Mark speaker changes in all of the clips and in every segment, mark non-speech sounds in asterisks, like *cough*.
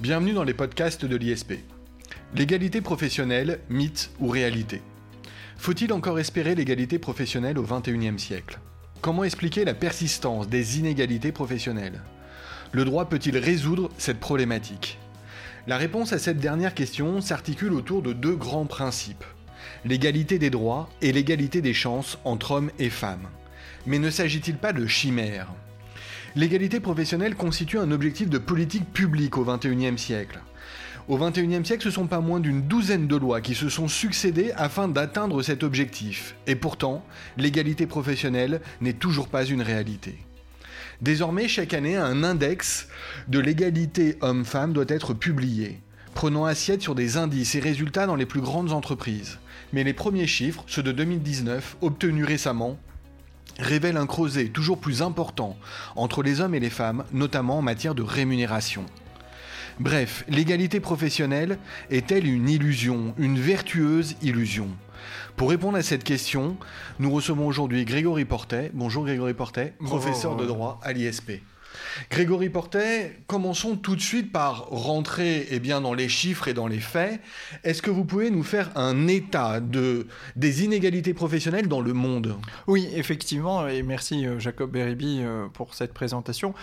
Speaker 1: Bienvenue dans les podcasts de l'ISP. L'égalité professionnelle, mythe ou réalité? Faut-il encore espérer l'égalité professionnelle au XXIe siècle? Comment expliquer la persistance des inégalités professionnelles? Le droit peut-il résoudre cette problématique? La réponse à cette dernière question s'articule autour de deux grands principes. L'égalité des droits et l'égalité des chances entre hommes et femmes. Mais ne s'agit-il pas de chimères? L'égalité professionnelle constitue un objectif de politique publique au XXIe siècle. Au XXIe siècle, ce sont pas moins d'une douzaine de lois qui se sont succédées afin d'atteindre cet objectif. Et pourtant, l'égalité professionnelle n'est toujours pas une réalité. Désormais, chaque année, un index de l'égalité homme-femme doit être publié, prenant assiette sur des indices et résultats dans les plus grandes entreprises. Mais les premiers chiffres, ceux de 2019, obtenus récemment, révèle un creuset toujours plus important entre les hommes et les femmes, notamment en matière de rémunération. Bref, l'égalité professionnelle est-elle une illusion, une vertueuse illusion? Pour répondre à cette question, nous recevons aujourd'hui Grégory Portet. Bonjour Grégory Portet, professeur de droit à l'ISP. Grégory Portet, commençons tout de suite par rentrer eh bien, dans les chiffres et dans les faits. Est-ce que vous pouvez nous faire un état de, des inégalités professionnelles dans le monde?
Speaker 2: Oui, effectivement, et merci euh, Jacob Beribi euh, pour cette présentation.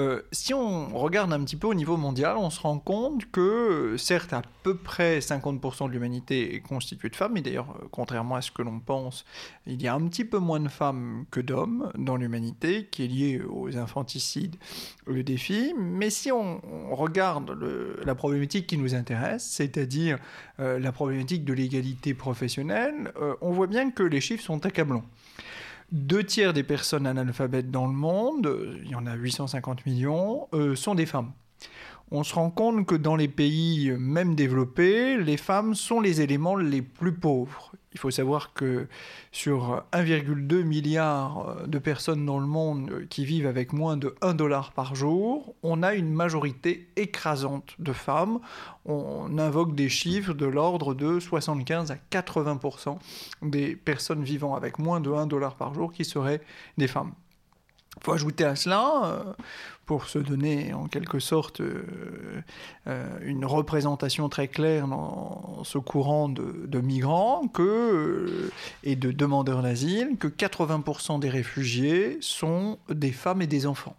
Speaker 2: Euh, si on regarde un petit peu au niveau mondial, on se rend compte que, euh, certes, à peu près 50% de l'humanité est constituée de femmes, mais d'ailleurs, euh, contrairement à ce que l'on pense, il y a un petit peu moins de femmes que d'hommes dans l'humanité, qui est lié aux infanticides, le défi. Mais si on, regarde la problématique qui nous intéresse, c'est-à-dire la problématique de l'égalité professionnelle, on voit bien que les chiffres sont accablants. Deux tiers des personnes analphabètes dans le monde, il y en a 850 millions, euh, sont des femmes. On se rend compte que dans les pays même développés, les femmes sont les éléments les plus pauvres. Il faut savoir que sur 1,2 milliard de personnes dans le monde qui vivent avec moins de 1 dollar par jour, on a une majorité écrasante de femmes. On invoque des chiffres de l'ordre de 75 à 80% des personnes vivant avec moins de 1 dollar par jour qui seraient des femmes. Il faut ajouter à cela, euh, pour se donner en quelque sorte euh, euh, une représentation très claire dans ce courant de, migrants que, et de demandeurs d'asile, que 80% des réfugiés sont des femmes et des enfants.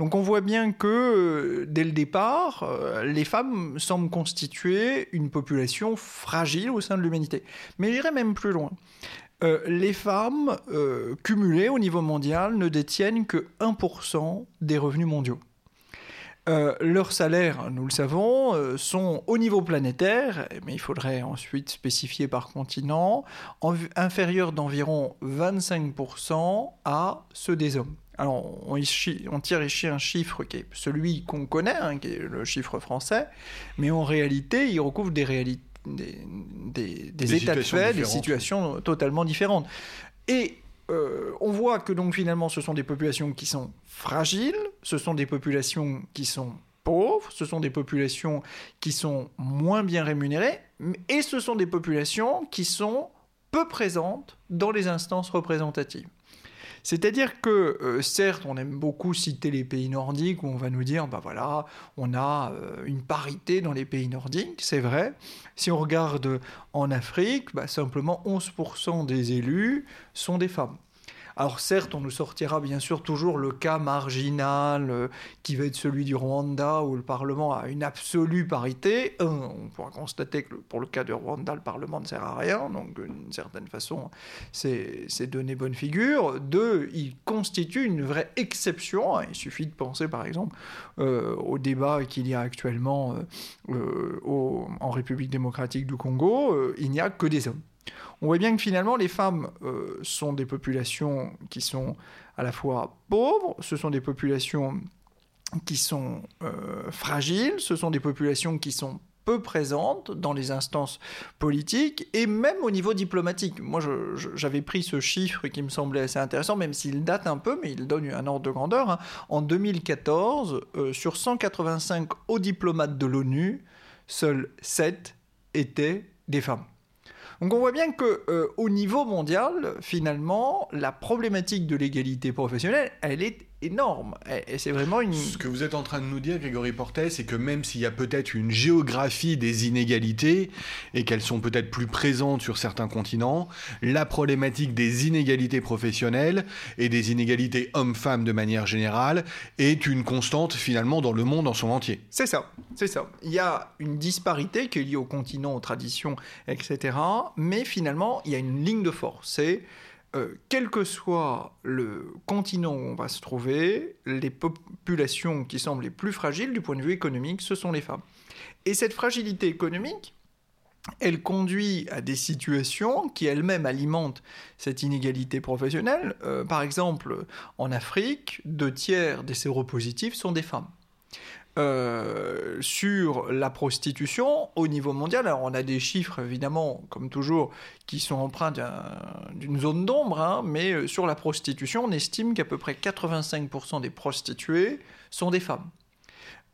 Speaker 2: Donc on voit bien que dès le départ, les femmes semblent constituer une population fragile au sein de l'humanité. Mais j'irai même plus loin. Euh, les femmes euh, cumulées au niveau mondial ne détiennent que 1% des revenus mondiaux. Euh, leurs salaires, nous le savons, sont au niveau planétaire, mais il faudrait ensuite spécifier par continent, inférieurs d'environ 25% à ceux des hommes. Alors, on, tire ici un chiffre qui est celui qu'on connaît, hein, qui est le chiffre français, mais en réalité, il recouvre des réalités des, états de fait, des situations totalement différentes. Et euh, on voit que donc finalement ce sont des populations qui sont fragiles, ce sont des populations qui sont pauvres, ce sont des populations qui sont moins bien rémunérées, et ce sont des populations qui sont peu présentes dans les instances représentatives. C'est-à-dire que, euh, certes, on aime beaucoup citer les pays nordiques où on va nous dire, bah voilà, on a euh, une parité dans les pays nordiques, c'est vrai. Si on regarde en Afrique, bah, simplement 11% des élus sont des femmes. Alors certes, on nous sortira bien sûr toujours le cas marginal euh, qui va être celui du Rwanda où le Parlement a une absolue parité. on pourra constater que pour le cas du Rwanda, le Parlement ne sert à rien, donc d'une certaine façon, c'est donner bonne figure. Deux, il constitue une vraie exception. Il suffit de penser par exemple euh, au débat qu'il y a actuellement euh, en République démocratique du Congo. il n'y a que des hommes on voit bien que finalement les femmes euh, sont des populations qui sont à la fois pauvres, ce sont des populations qui sont euh, fragiles, ce sont des populations qui sont peu présentes dans les instances politiques et même au niveau diplomatique. Moi, j'avais pris ce chiffre qui me semblait assez intéressant, même s'il date un peu, mais il donne un ordre de grandeur. Hein. En 2014, euh, sur 185 hauts diplomates de l'ONU, seuls 7 étaient des femmes. Donc on voit bien que euh, au niveau mondial, finalement, la problématique de l'égalité professionnelle, elle est énorme. C'est vraiment une...
Speaker 1: Ce que vous êtes en train de nous dire, Grégory Portet, c'est que même s'il y a peut-être une géographie des inégalités, et qu'elles sont peut-être plus présentes sur certains continents, la problématique des inégalités professionnelles et des inégalités hommes-femmes de manière générale est une constante finalement dans le monde en son entier.
Speaker 2: C'est ça, c'est ça. Il y a une disparité qui est liée au continent, aux traditions, etc. Mais finalement, il y a une ligne de force. C'est euh, quel que soit le continent où on va se trouver, les populations qui semblent les plus fragiles du point de vue économique, ce sont les femmes. Et cette fragilité économique, elle conduit à des situations qui elles-mêmes alimentent cette inégalité professionnelle. Euh, par exemple, en Afrique, deux tiers des séropositifs sont des femmes. Euh, sur la prostitution au niveau mondial. Alors on a des chiffres évidemment, comme toujours, qui sont empreints d'une zone d'ombre, hein, mais euh, sur la prostitution, on estime qu'à peu près 85% des prostituées sont des femmes.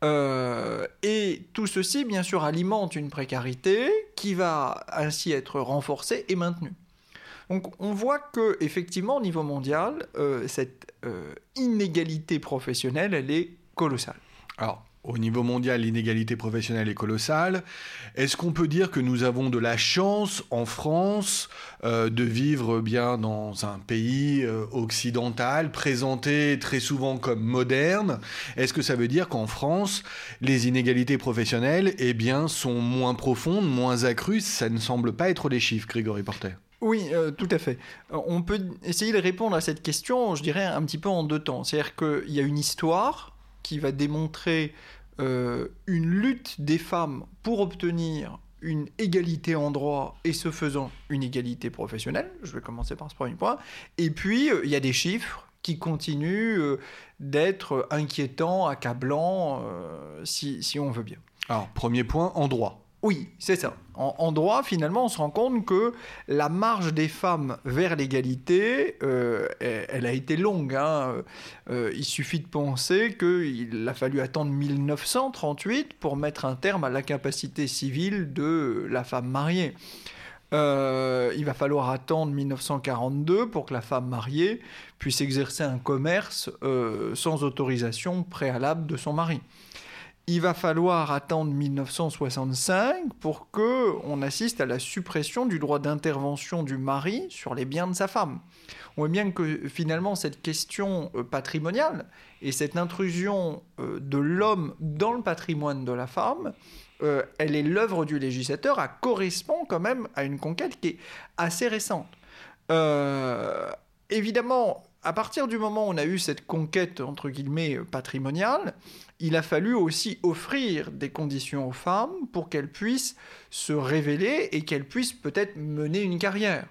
Speaker 2: Euh, et tout ceci, bien sûr, alimente une précarité qui va ainsi être renforcée et maintenue. Donc on voit que effectivement au niveau mondial, cette inégalité professionnelle, elle est colossale.
Speaker 1: Alors au niveau mondial, l'inégalité professionnelle est colossale. Est-ce qu'on peut dire que nous avons de la chance en France euh, de vivre bien dans un pays euh, occidental, présenté très souvent comme moderne? Est-ce que ça veut dire qu'en France, les inégalités professionnelles eh bien, sont moins profondes, moins accrues? Ça ne semble pas être les chiffres, Grégory Porter.
Speaker 2: Oui, euh, tout à fait. On peut essayer de répondre à cette question, je dirais, un petit peu en deux temps. C'est-à-dire qu'il y a une histoire qui va démontrer euh, une lutte des femmes pour obtenir une égalité en droit et ce faisant une égalité professionnelle. Je vais commencer par ce premier point. Et puis, euh, il y a des chiffres qui continuent euh, d'être inquiétants, accablants, si, si on veut bien.
Speaker 1: Alors, premier point, en droit.
Speaker 2: Oui, c'est ça. En, droit, finalement, on se rend compte que la marge des femmes vers l'égalité, euh, elle, a été longue. Hein. Euh, il suffit de penser qu'il a fallu attendre 1938 pour mettre un terme à l'incapacité civile de la femme mariée. Euh, il va falloir attendre 1942 pour que la femme mariée puisse exercer un commerce sans autorisation préalable de son mari il va falloir attendre 1965 pour que on assiste à la suppression du droit d'intervention du mari sur les biens de sa femme. On voit bien que finalement cette question euh, patrimoniale et cette intrusion euh, de l'homme dans le patrimoine de la femme, euh, elle est l'œuvre du législateur, elle correspond quand même à une conquête qui est assez récente. évidemment, à partir du moment où on a eu cette conquête, entre guillemets, patrimoniale, il a fallu aussi offrir des conditions aux femmes pour qu'elles puissent se révéler et qu'elles puissent peut-être mener une carrière.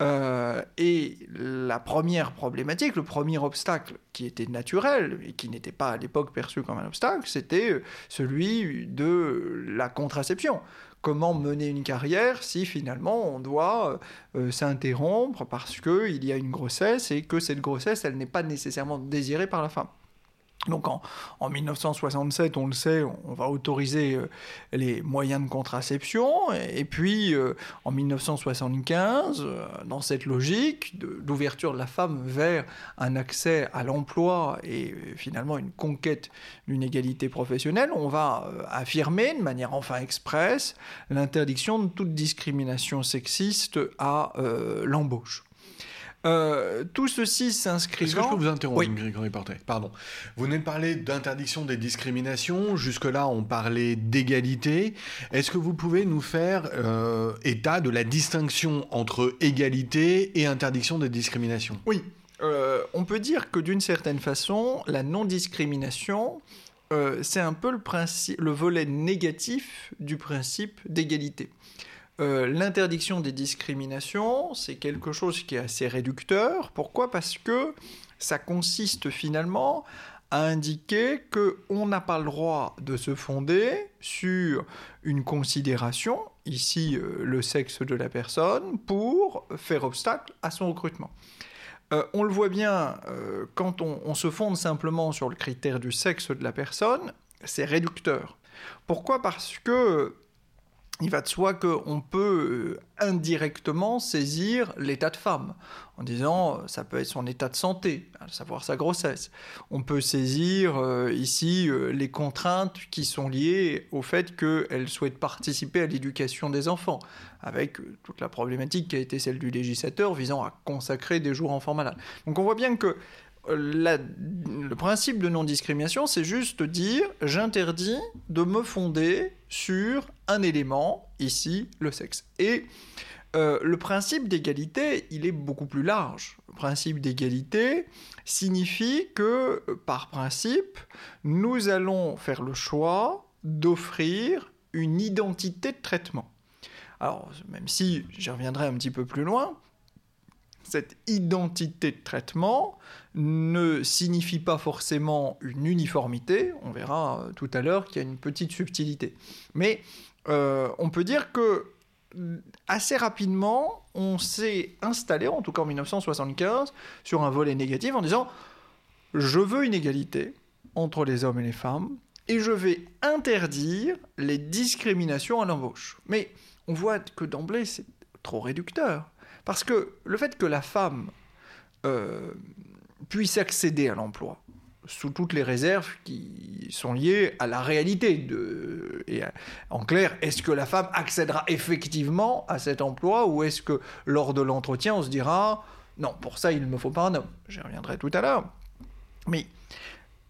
Speaker 2: Euh, et la première problématique, le premier obstacle qui était naturel et qui n'était pas à l'époque perçu comme un obstacle, c'était celui de la contraception comment mener une carrière si finalement on doit euh, s'interrompre parce qu'il y a une grossesse et que cette grossesse, elle n'est pas nécessairement désirée par la femme? Donc en, 1967, on le sait, on, va autoriser euh, les moyens de contraception. Et, puis euh, en 1975, euh, dans cette logique d'ouverture de, la femme vers un accès à l'emploi et finalement une conquête d'une égalité professionnelle, on va affirmer de manière enfin expresse l'interdiction de toute discrimination sexiste à l'embauche. Euh, tout ceci s'inscrit.
Speaker 1: Est-ce que je peux vous interrompre, Grégory Portet Pardon. Vous venez de parler d'interdiction des discriminations. Jusque-là, on parlait d'égalité. Est-ce que vous pouvez nous faire euh, état de la distinction entre égalité et interdiction des discriminations?
Speaker 2: Oui. Euh, on peut dire que d'une certaine façon, la non-discrimination, c'est un peu le, principe, le volet négatif du principe d'égalité. Euh, l'interdiction des discriminations, c'est quelque chose qui est assez réducteur. Pourquoi? Parce que ça consiste finalement à indiquer qu'on n'a pas le droit de se fonder sur une considération, ici euh, le sexe de la personne, pour faire obstacle à son recrutement. Euh, on le voit bien, quand on, se fonde simplement sur le critère du sexe de la personne, c'est réducteur. Pourquoi? Parce que il va de soi qu'on peut euh, indirectement saisir l'état de femme, en disant euh, ça peut être son état de santé, à savoir sa grossesse. On peut saisir euh, ici les contraintes qui sont liées au fait qu'elle souhaite participer à l'éducation des enfants, avec toute la problématique qui a été celle du législateur visant à consacrer des jours enfants malades. Donc on voit bien que le principe de non-discrimination, c'est juste dire j'interdis de me fonder sur un élément, ici le sexe. Et euh, le principe d'égalité, il est beaucoup plus large. Le principe d'égalité signifie que, par principe, nous allons faire le choix d'offrir une identité de traitement. Alors, même si j'y reviendrai un petit peu plus loin, cette identité de traitement ne signifie pas forcément une uniformité. On verra euh, tout à l'heure qu'il y a une petite subtilité. Mais euh, on peut dire que mm, assez rapidement, on s'est installé, en tout cas en 1975, sur un volet négatif en disant je veux une égalité entre les hommes et les femmes et je vais interdire les discriminations à l'embauche. Mais on voit que d'emblée, c'est trop réducteur. Parce que le fait que la femme euh, puisse accéder à l'emploi, sous toutes les réserves qui sont liées à la réalité. Et en clair, est-ce que la femme accédera effectivement à cet emploi ou est-ce que lors de l'entretien, on se dira non, pour ça, il ne me faut pas un homme J'y reviendrai tout à l'heure. Mais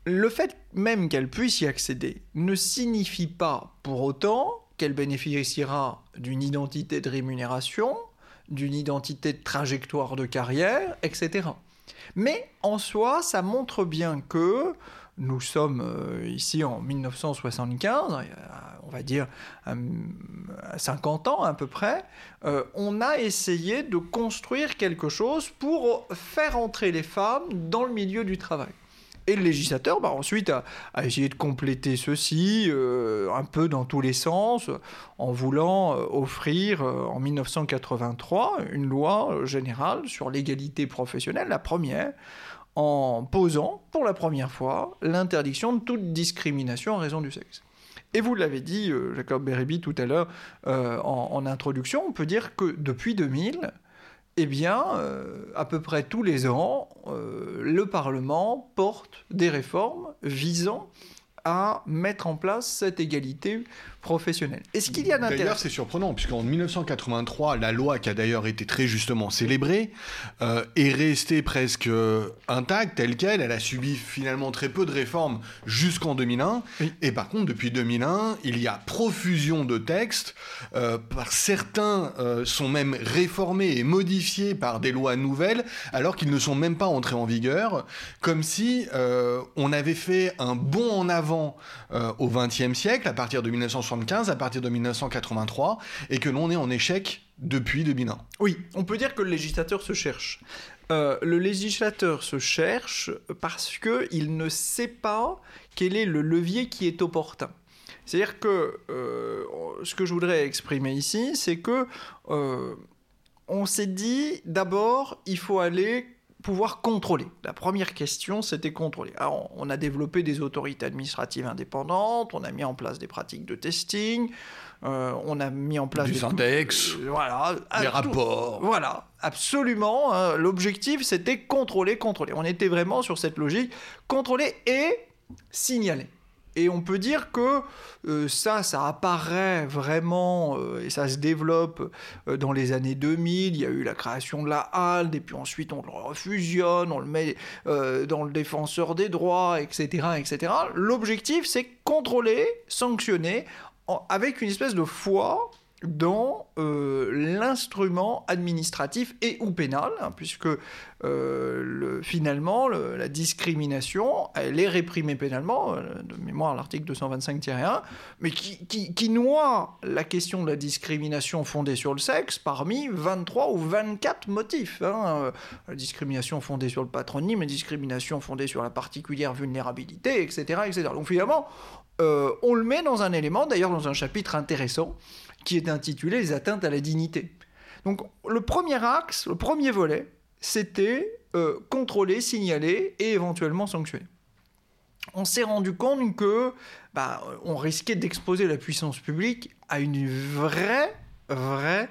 Speaker 2: le fait même qu'elle puisse y accéder ne signifie pas pour autant qu'elle bénéficiera d'une identité de rémunération d'une identité de trajectoire de carrière, etc. Mais en soi, ça montre bien que nous sommes euh, ici en 1975, on va dire à 50 ans à peu près, euh, on a essayé de construire quelque chose pour faire entrer les femmes dans le milieu du travail. Et le législateur, bah, ensuite, a, essayé de compléter ceci euh, un peu dans tous les sens, en voulant euh, offrir euh, en 1983 une loi générale sur l'égalité professionnelle, la première, en posant pour la première fois l'interdiction de toute discrimination en raison du sexe. Et vous l'avez dit, Jacob Beribi, tout à l'heure en, introduction, on peut dire que depuis 2000, eh bien, euh, à peu près tous les ans, euh, le Parlement porte des réformes visant à mettre en place cette égalité professionnelle. Est-ce qu'il y a d'intérêt
Speaker 1: D'ailleurs, c'est surprenant, puisqu'en 1983, la loi, qui a d'ailleurs été très justement célébrée, euh, est restée presque intacte, telle qu'elle. Elle a subi finalement très peu de réformes jusqu'en 2001. Et par contre, depuis 2001, il y a profusion de textes. Euh, par certains euh, sont même réformés et modifiés par des lois nouvelles, alors qu'ils ne sont même pas entrés en vigueur, comme si on avait fait un bond en avant au XXe siècle, à partir de 1960 à partir de 1983, et que l'on est en échec depuis 2001.
Speaker 2: Oui, on peut dire que le législateur se cherche. Euh, le législateur se cherche parce qu'il ne sait pas quel est le levier qui est opportun. C'est-à-dire que euh, ce que je voudrais exprimer ici, c'est que euh, on s'est dit d'abord, il faut aller pouvoir contrôler. La première question, c'était contrôler. Alors, on a développé des autorités administratives indépendantes, on a mis en place des pratiques de testing, euh, on a mis en place
Speaker 1: du
Speaker 2: des
Speaker 1: index,
Speaker 2: euh, voilà,
Speaker 1: des rapports.
Speaker 2: Voilà, absolument. Hein. L'objectif, c'était contrôler, contrôler. On était vraiment sur cette logique, contrôler et signaler. Et on peut dire que euh, ça, ça apparaît vraiment euh, et ça se développe euh, dans les années 2000. Il y a eu la création de la HALD et puis ensuite on le refusionne, on le met dans le défenseur des droits, etc. etc. L'objectif, c'est contrôler, sanctionner avec une espèce de foi dans euh, l'instrument administratif et ou pénal, hein, puisque euh, le, finalement la discrimination, elle est réprimée pénalement, euh, de mémoire l'article 225-1, mais qui, noie la question de la discrimination fondée sur le sexe parmi 23 ou 24 motifs. Hein, la discrimination fondée sur le patronyme, la discrimination fondée sur la particulière vulnérabilité, etc. etc. Donc finalement, on le met dans un élément, d'ailleurs dans un chapitre intéressant, qui est intitulé Les atteintes à la dignité. Donc le premier axe, le premier volet, c'était euh, contrôler, signaler et éventuellement sanctionner. on s'est rendu compte que bah, on risquait d'exposer la puissance publique à une vraie, vraie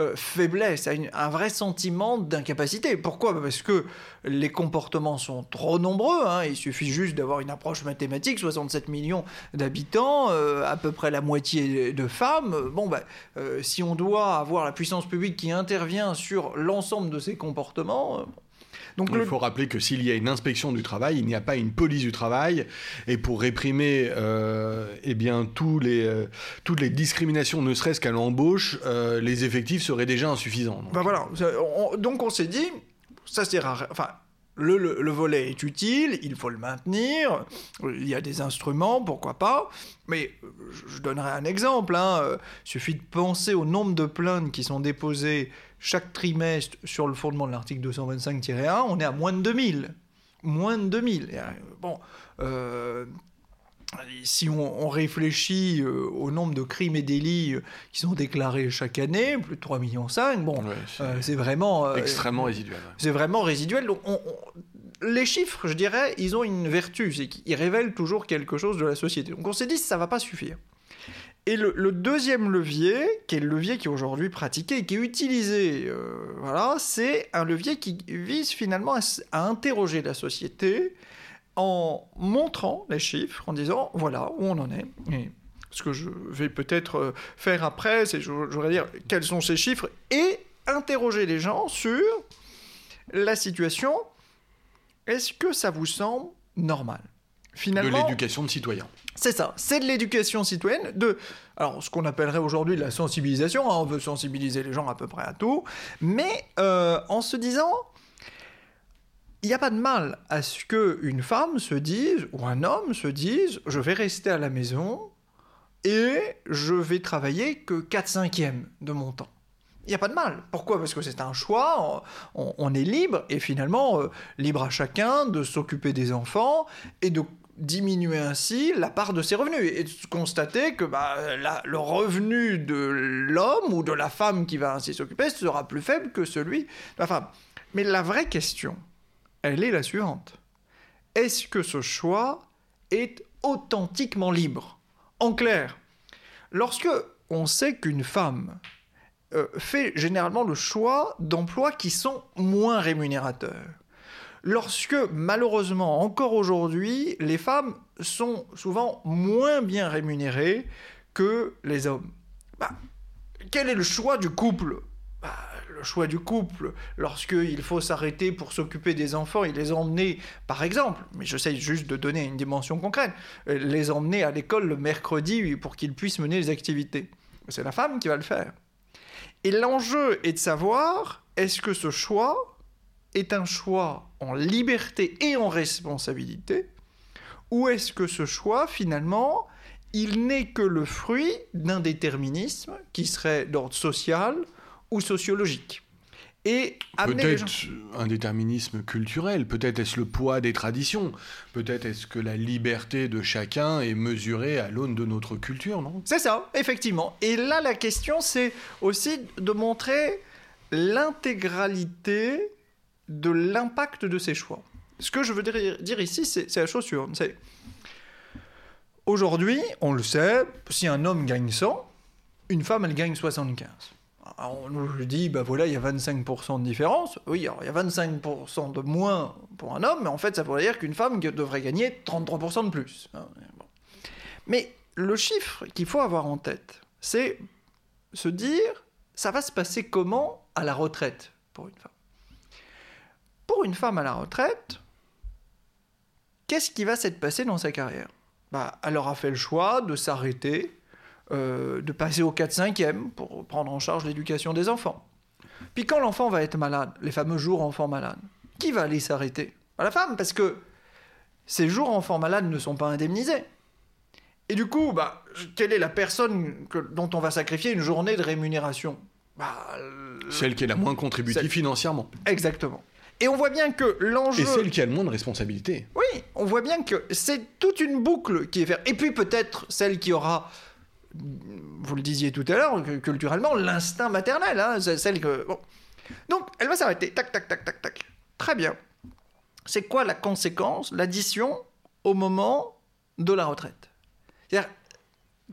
Speaker 2: euh, faiblesse, à un vrai sentiment d'incapacité. Pourquoi? Bah, Parce que les comportements sont trop nombreux. Hein. Il suffit juste d'avoir une approche mathématique 67 millions d'habitants, euh, à peu près la moitié de femmes. Bon, bah, euh, si on doit avoir la puissance publique qui intervient sur l'ensemble de ces comportements,
Speaker 1: il faut rappeler que s'il y a une inspection du travail, il n'y a pas une police du travail. Et pour réprimer euh, eh bien, tous les, euh, toutes les discriminations, ne serait-ce qu'à l'embauche, euh, les effectifs seraient déjà insuffisants.
Speaker 2: Donc, ben voilà. donc on s'est dit, ça c'est rare. Enfin, le, volet est utile, il faut le maintenir, il y a des instruments, pourquoi pas, mais je, donnerai un exemple, hein. il suffit de penser au nombre de plaintes qui sont déposées chaque trimestre sur le fondement de l'article 225-1, on est à moins de 2000. Moins de 2000. Euh, bon, euh, si on, réfléchit euh, au nombre de crimes et délits qui sont déclarés chaque année, plus de 3,5 millions, bon, c'est vraiment...
Speaker 1: extrêmement résiduel.
Speaker 2: C'est vraiment résiduel. Donc les chiffres, je dirais, ils ont une vertu, c'est qu'ils révèlent toujours quelque chose de la société. Donc on s'est dit, ça va pas suffire. Et le, deuxième levier, qui est le levier qui est aujourd'hui pratiqué et qui est utilisé, euh, voilà, c'est un levier qui vise finalement à, interroger la société en montrant les chiffres, en disant voilà où on en est. Et ce que je vais peut-être euh, faire après, c'est je, voudrais dire quels sont ces chiffres et interroger les gens sur la situation. Est-ce que ça vous semble normal?
Speaker 1: Finalement, de l'éducation de citoyens.
Speaker 2: C'est ça, c'est de l'éducation citoyenne, de alors ce qu'on appellerait aujourd'hui la sensibilisation. Hein, on veut sensibiliser les gens à peu près à tout, mais euh, en se disant, n'y a pas de mal à ce qu'une femme se dise ou un homme se dise, je vais rester à la maison et je vais travailler que 4 cinquièmes de mon temps. Il n'y a pas de mal. Pourquoi? Parce que c'est un choix, on, est libre, et finalement, euh, libre à chacun de s'occuper des enfants et de diminuer ainsi la part de ses revenus et de constater que bah, le revenu de l'homme ou de la femme qui va ainsi s'occuper sera plus faible que celui de la femme. Mais la vraie question, elle est la suivante. Est-ce que ce choix est authentiquement libre? En clair, lorsque on sait qu'une femme euh, fait généralement le choix d'emplois qui sont moins rémunérateurs, lorsque malheureusement, encore aujourd'hui, les femmes sont souvent moins bien rémunérées que les hommes. Bah, quel est le choix du couple? Bah, Le choix du couple, lorsqu'il faut s'arrêter pour s'occuper des enfants et les emmener, par exemple, mais j'essaie juste de donner une dimension concrète, euh, les emmener à l'école le mercredi pour qu'ils puissent mener les activités. C'est la femme qui va le faire. Et l'enjeu est de savoir, est-ce que ce choix est un choix en liberté et en responsabilité Ou est-ce que ce choix, finalement, il n'est que le fruit d'un déterminisme qui serait d'ordre social ou sociologique
Speaker 1: et peut-être un déterminisme culturel, peut-être est-ce le poids des traditions, peut-être est-ce que la liberté de chacun est mesurée à l'aune de notre culture, non?
Speaker 2: C'est ça, effectivement. Et là, la question, c'est aussi de montrer l'intégralité de l'impact de ses choix. Ce que je veux dire, ici, c'est la chose suivante. Aujourd'hui, on le sait, si un homme gagne 100, une femme, elle gagne 75. On nous dit, bah voilà, il y a 25% de différence. Oui, il y a 25% de moins pour un homme, mais en fait, ça voudrait dire qu'une femme devrait gagner 33% de plus. Hein, mais le chiffre qu'il faut avoir en tête, c'est se dire, ça va se passer comment à la retraite pour une femme? Pour une femme à la retraite, qu'est-ce qui va s'être passé dans sa carrière? Bah, Elle aura fait le choix de s'arrêter, euh, de passer au 4-5e pour prendre en charge l'éducation des enfants. Puis quand l'enfant va être malade, les fameux jours enfants malades, qui va aller s'arrêter? La femme, parce que ces jours enfants malades ne sont pas indemnisés. Et du coup, bah, quelle est la personne dont on va sacrifier une journée de rémunération?
Speaker 1: Bah, Celle qui est la moins contributive financièrement.
Speaker 2: Exactement. Et on voit bien que l'enjeu.
Speaker 1: Et celle qui a le moins de responsabilité.
Speaker 2: Oui, on voit bien que c'est toute une boucle qui est faite. Et puis peut-être celle qui aura, vous le disiez tout à l'heure, culturellement, l'instinct maternel. Hein, celle que. Donc, elle va s'arrêter. Tac, tac, tac, tac, tac. Très bien. C'est quoi la conséquence, l'addition au moment de la retraite?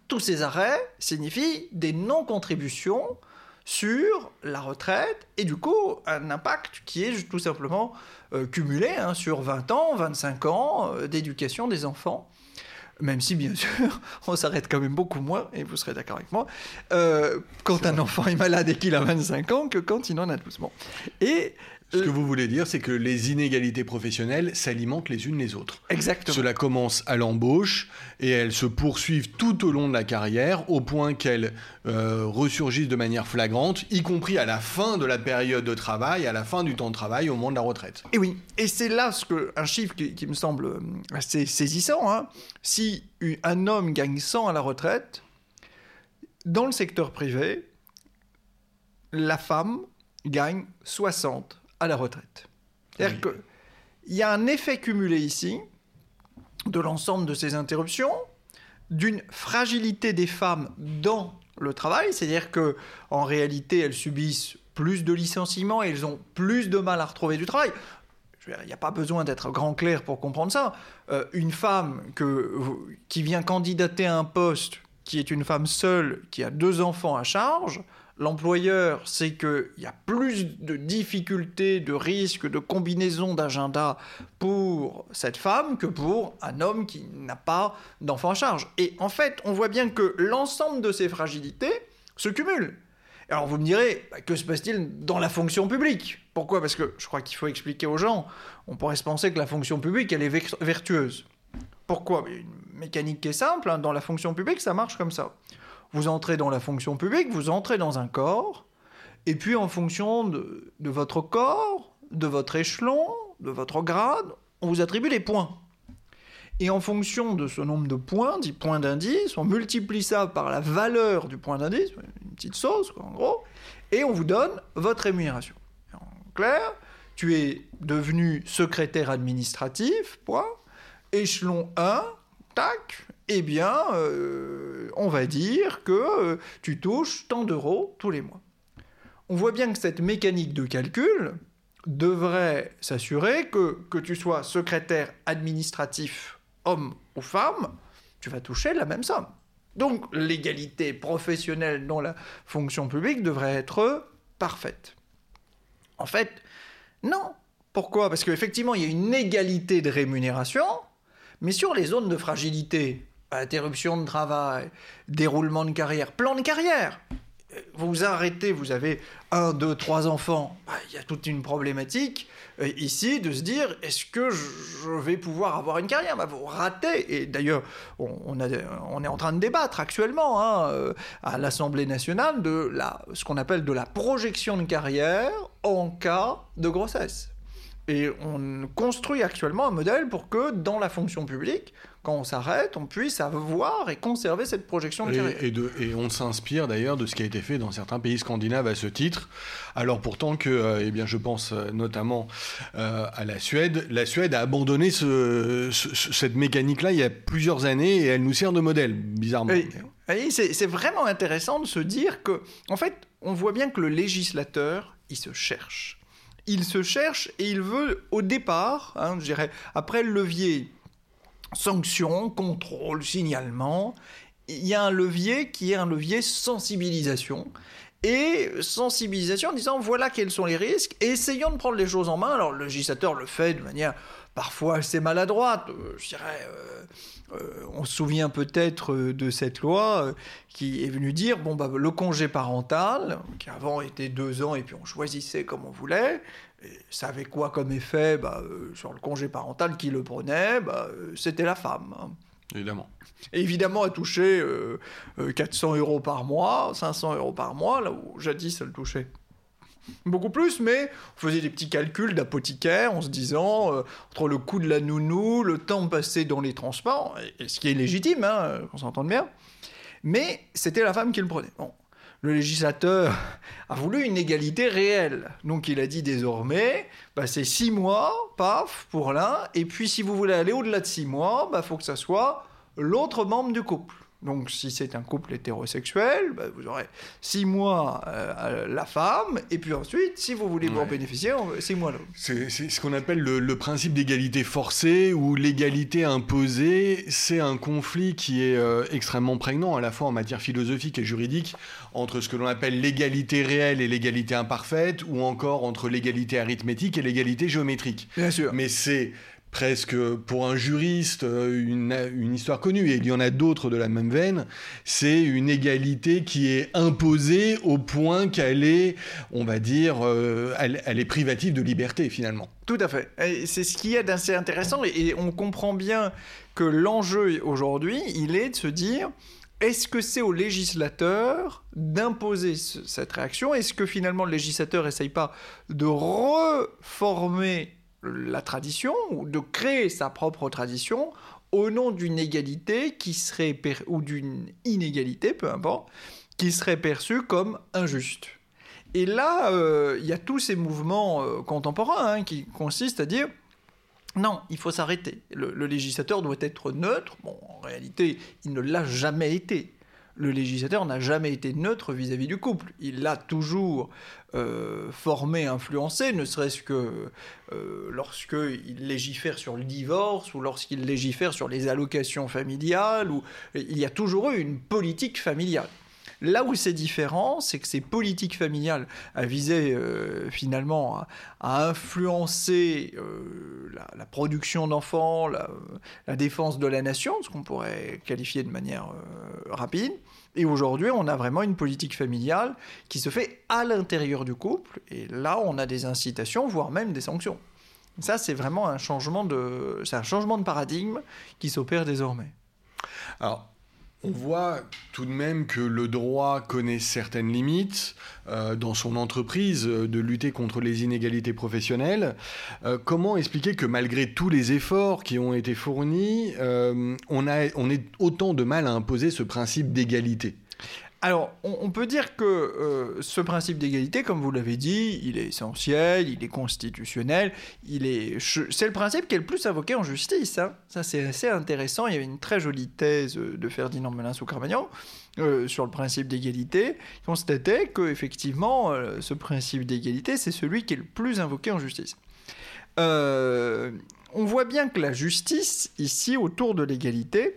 Speaker 2: Tous ces arrêts signifient des non-contributions sur la retraite et du coup un impact qui est tout simplement euh, cumulé hein, sur 20 ans, 25 ans euh, d'éducation des enfants. Même si, bien sûr, *laughs* on s'arrête quand même beaucoup moins, et vous serez d'accord avec moi, euh, quand un enfant est malade et qu'il a 25 ans que quand il en a 12.
Speaker 1: Et ce que vous voulez dire, c'est que les inégalités professionnelles s'alimentent les unes les autres.
Speaker 2: Exactement.
Speaker 1: Cela commence à l'embauche et elles se poursuivent tout au long de la carrière au point qu'elles euh, ressurgissent de manière flagrante, y compris à la fin de la période de travail, à la fin du temps de travail, au moment de la retraite.
Speaker 2: Et oui, et c'est là ce que, un chiffre qui, me semble euh, assez saisissant. Hein. Si un homme gagne 100 à la retraite, dans le secteur privé, la femme gagne 60 à la retraite. C'est-à-dire qu'il y a un effet cumulé ici de l'ensemble de ces interruptions, d'une fragilité des femmes dans le travail, c'est-à-dire que en réalité elles subissent plus de licenciements et elles ont plus de mal à retrouver du travail. Il n'y a pas besoin d'être grand clair pour comprendre ça. Euh, une femme que, qui vient candidater à un poste, qui est une femme seule, qui a deux enfants à charge, l'employeur sait qu'il y a plus de difficultés, de risques, de combinaisons d'agenda pour cette femme que pour un homme qui n'a pas d'enfant à charge. Et en fait, on voit bien que l'ensemble de ces fragilités se cumulent. Alors vous me direz, bah, que se passe-t-il dans la fonction publique? Pourquoi? Parce que je crois qu'il faut expliquer aux gens, on pourrait se penser que la fonction publique, elle est vertueuse. Pourquoi? Une mécanique qui est simple, hein. dans la fonction publique, ça marche comme ça. Vous entrez dans la fonction publique, vous entrez dans un corps, et puis en fonction de, votre corps, de votre échelon, de votre grade, on vous attribue des points. Et en fonction de ce nombre de points, dit points d'indice, on multiplie ça par la valeur du point d'indice, une petite sauce en gros, et on vous donne votre rémunération. En clair, tu es devenu secrétaire administratif, point, échelon 1, tac, eh bien, euh, on va dire que euh, tu touches tant d'euros tous les mois. On voit bien que cette mécanique de calcul devrait s'assurer que, que tu sois secrétaire administratif, homme ou femme, tu vas toucher la même somme. Donc l'égalité professionnelle dans la fonction publique devrait être parfaite. En fait, non. Pourquoi? Parce qu'effectivement, il y a une égalité de rémunération, mais sur les zones de fragilité, interruption de travail, déroulement de carrière, plan de carrière. Vous arrêtez, vous avez un, deux, trois enfants, bah, il y a toute une problématique euh, ici de se dire est-ce que je vais pouvoir avoir une carrière? Bah, Vous ratez, et d'ailleurs on, est en train de débattre actuellement hein, euh, à l'Assemblée nationale de ce qu'on appelle de la projection de carrière en cas de grossesse. Et on construit actuellement un modèle pour que dans la fonction publique, quand on s'arrête, on puisse avoir et conserver cette projection de carrière.
Speaker 1: Et, et, on s'inspire d'ailleurs de ce qui a été fait dans certains pays scandinaves à ce titre. Alors pourtant que, euh, eh bien, je pense euh, notamment euh, à la Suède. La Suède a abandonné cette mécanique-là il y a plusieurs années et elle nous sert de modèle, bizarrement.
Speaker 2: C'est vraiment intéressant de se dire que, en fait, on voit bien que le législateur, il se cherche. Il se cherche et il veut, au départ, hein, je dirais, après le levier sanction, contrôle, signalement. Il y a un levier qui est un levier sensibilisation. Et sensibilisation en disant voilà quels sont les risques, et essayons de prendre les choses en main. Alors le législateur le fait de manière parfois assez maladroite, euh, je dirais. Euh, on se souvient peut-être de cette loi qui est venue dire bon bah le congé parental qui avant était deux ans et puis on choisissait comme on voulait ça avait quoi comme effet bah, euh, sur le congé parental qui le prenait bah, euh, C'était la femme. Hein.
Speaker 1: Évidemment.
Speaker 2: évidemment, elle touchait 400 euh, euros par mois, 500 euros par mois, là où jadis elle touchait beaucoup plus, mais on faisait des petits calculs d'apothicaire en se disant, entre le coût de la nounou, le temps passé dans les transports, et, ce qui est légitime, hein, qu'on s'entende bien, mais c'était la femme qui le prenait. Bon le législateur *laughs* a voulu une égalité réelle. Donc il a dit désormais, bah, c'est six mois, paf, pour l'un, et puis si vous voulez aller au-delà de six mois, il bah, faut que ça soit l'autre membre du couple. Donc si c'est un couple hétérosexuel, bah, vous aurez six mois euh, la femme, et puis ensuite, si vous voulez en bénéficier, six mois l'homme.
Speaker 1: C'est ce qu'on appelle le, principe d'égalité forcée ou l'égalité imposée. C'est un conflit qui est euh, extrêmement prégnant à la fois en matière philosophique et juridique entre ce que l'on appelle l'égalité réelle et l'égalité imparfaite, ou encore entre l'égalité arithmétique et l'égalité géométrique.
Speaker 2: Bien sûr.
Speaker 1: Mais c'est presque pour un juriste euh, une, histoire connue, et il y en a d'autres de la même veine, c'est une égalité qui est imposée au point qu'elle est, on va dire, euh, elle, est privative de liberté finalement.
Speaker 2: Tout à fait. C'est ce qui est d'assez intéressant, et on comprend bien que l'enjeu aujourd'hui, il est de se dire, est-ce que c'est au législateur d'imposer cette réaction? Est-ce que finalement le législateur n'essaye pas de reformer la tradition ou de créer sa propre tradition au nom d'une égalité qui serait ou d'une inégalité, peu importe, qui serait perçue comme injuste. Et là, euh, il y a tous ces mouvements euh, contemporains hein, qui consistent à dire non, il faut s'arrêter. Le, le, législateur doit être neutre. Bon, en réalité, il ne l'a jamais été le législateur n'a jamais été neutre vis-à-vis du couple. Il l'a toujours euh, formé, influencé, ne serait-ce que euh, lorsqu'il légifère sur le divorce ou lorsqu'il légifère sur les allocations familiales. Ou... Il y a toujours eu une politique familiale. Là où c'est différent, c'est que ces politiques familiales à euh, finalement à, influencer euh, la, production d'enfants, la, défense de la nation, ce qu'on pourrait qualifier de manière euh, rapide. Et aujourd'hui, on a vraiment une politique familiale qui se fait à l'intérieur du couple. Et là, on a des incitations, voire même des sanctions. Ça, c'est vraiment un changement de, c'est un changement de paradigme qui s'opère désormais.
Speaker 1: Alors, on voit tout de même que le droit connaît certaines limites euh, dans son entreprise euh, de lutter contre les inégalités professionnelles. Euh, comment expliquer que malgré tous les efforts qui ont été fournis, on, a, on ait autant de mal à imposer ce principe d'égalité?
Speaker 2: Alors, on, peut dire que euh, ce principe d'égalité, comme vous l'avez dit, il est essentiel, il est constitutionnel, il est, c'est le principe qui est le plus invoqué en justice. Hein. Ça, c'est assez intéressant. Il y avait une très jolie thèse de Ferdinand Melin sous Carmagnan euh, sur le principe d'égalité, qui constatait que effectivement, euh, ce principe d'égalité, c'est celui qui est le plus invoqué en justice. on voit bien que la justice ici autour de l'égalité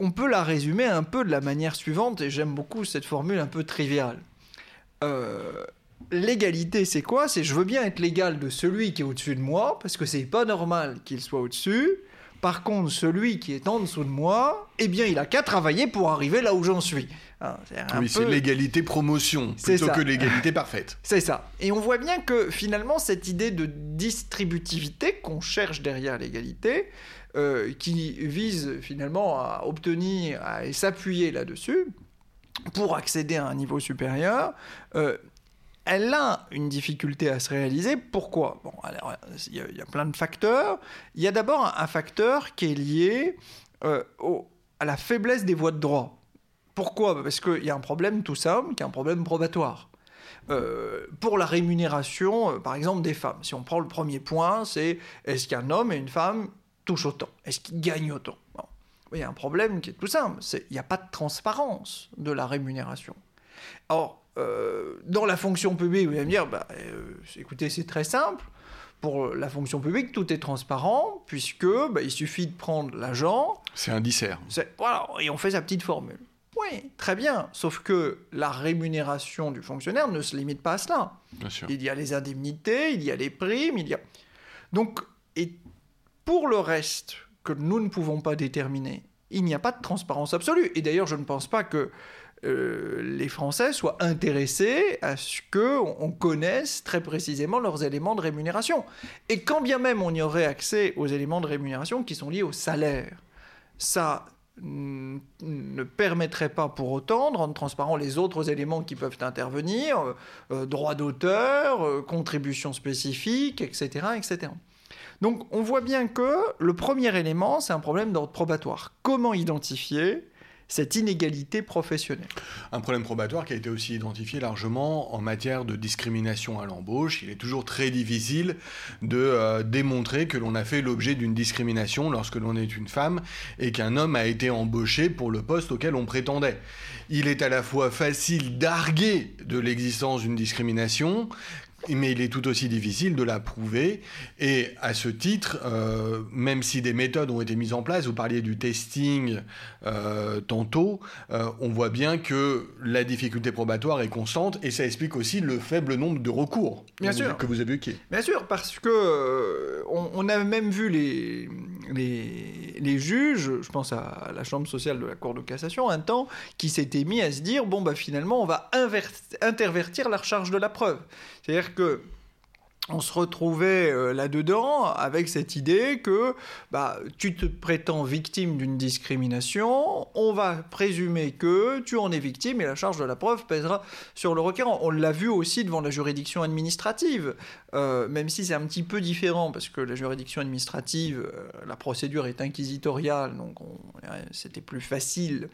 Speaker 2: on peut la résumer un peu de la manière suivante, et j'aime beaucoup cette formule un peu triviale. Euh, l'égalité, c'est quoi? C'est je veux bien être l'égal de celui qui est au-dessus de moi, parce que c'est pas normal qu'il soit au-dessus. Par contre, celui qui est en dessous de moi, eh bien, il a qu'à travailler pour arriver là où j'en suis.
Speaker 1: Ah, oui, c'est l'égalité promotion plutôt que l'égalité parfaite. *laughs*
Speaker 2: C'est ça. Et on voit bien que finalement, cette idée de distributivité qu'on cherche derrière l'égalité, euh, qui vise finalement à obtenir et s'appuyer là-dessus pour accéder à un niveau supérieur, euh, elle a une difficulté à se réaliser. Pourquoi? Bon, il y, a plein de facteurs. Il y a d'abord un, facteur qui est lié euh, à la faiblesse des voies de droit. Pourquoi? Parce qu'il y a un problème tout simple, qui est un problème probatoire. pour la rémunération, par exemple, des femmes. Si on prend le premier point, c'est est-ce qu'un homme et une femme touche autant Est-ce qu'il gagne autant Il y a un problème qui est tout simple, c'est il n'y a pas de transparence de la rémunération. Or, euh, dans la fonction publique, vous allez me dire, bah, euh, écoutez, c'est très simple. Pour la fonction publique, tout est transparent, puisque bah, il suffit de prendre l'agent.
Speaker 1: C'est un dissert.
Speaker 2: Voilà, et on fait sa petite formule. Oui, très bien. Sauf que la rémunération du fonctionnaire ne se limite pas à cela.
Speaker 1: Bien sûr.
Speaker 2: Il y a les indemnités, il y a les primes, il y a. Donc, et pour le reste, que nous ne pouvons pas déterminer, il n'y a pas de transparence absolue. Et d'ailleurs, je ne pense pas que euh, les Français soient intéressés à ce qu'on connaisse très précisément leurs éléments de rémunération. Et quand bien même on y aurait accès aux éléments de rémunération qui sont liés au salaire, ça ne permettrait pas pour autant de rendre transparent les autres éléments qui peuvent intervenir, euh, euh, droit d'auteur, contribution spécifique, etc., etc. Donc on voit bien que le premier élément, c'est un problème d'ordre probatoire. Comment identifier cette inégalité professionnelle?
Speaker 1: Un problème probatoire qui a été aussi identifié largement en matière de discrimination à l'embauche. Il est toujours très difficile de euh, démontrer que l'on a fait l'objet d'une discrimination lorsque l'on est une femme et qu'un homme a été embauché pour le poste auquel on prétendait. Il est à la fois facile d'arguer de l'existence d'une discrimination mais il est tout aussi difficile de la prouver. Et à ce titre, euh, même si des méthodes ont été mises en place, vous parliez du testing euh, tantôt, euh, on voit bien que la difficulté probatoire est constante et ça explique aussi le faible nombre de recours
Speaker 2: bien
Speaker 1: que,
Speaker 2: sûr.
Speaker 1: Vous, que vous évoquiez.
Speaker 2: Bien sûr, parce que on, on, a même vu les, les, les, juges, je pense à la chambre sociale de la Cour de cassation, un temps, qui s'étaient mis à se dire bon, bah finalement, on va intervertir la charge de la preuve. C'est-à-dire que on se retrouvait euh, là-dedans avec cette idée que bah, tu te prétends victime d'une discrimination, on va présumer que tu en es victime et la charge de la preuve pèsera sur le requérant. On l'a vu aussi devant la juridiction administrative, euh, même si c'est un petit peu différent parce que la juridiction administrative, euh, la procédure est inquisitoriale, donc c'était plus facile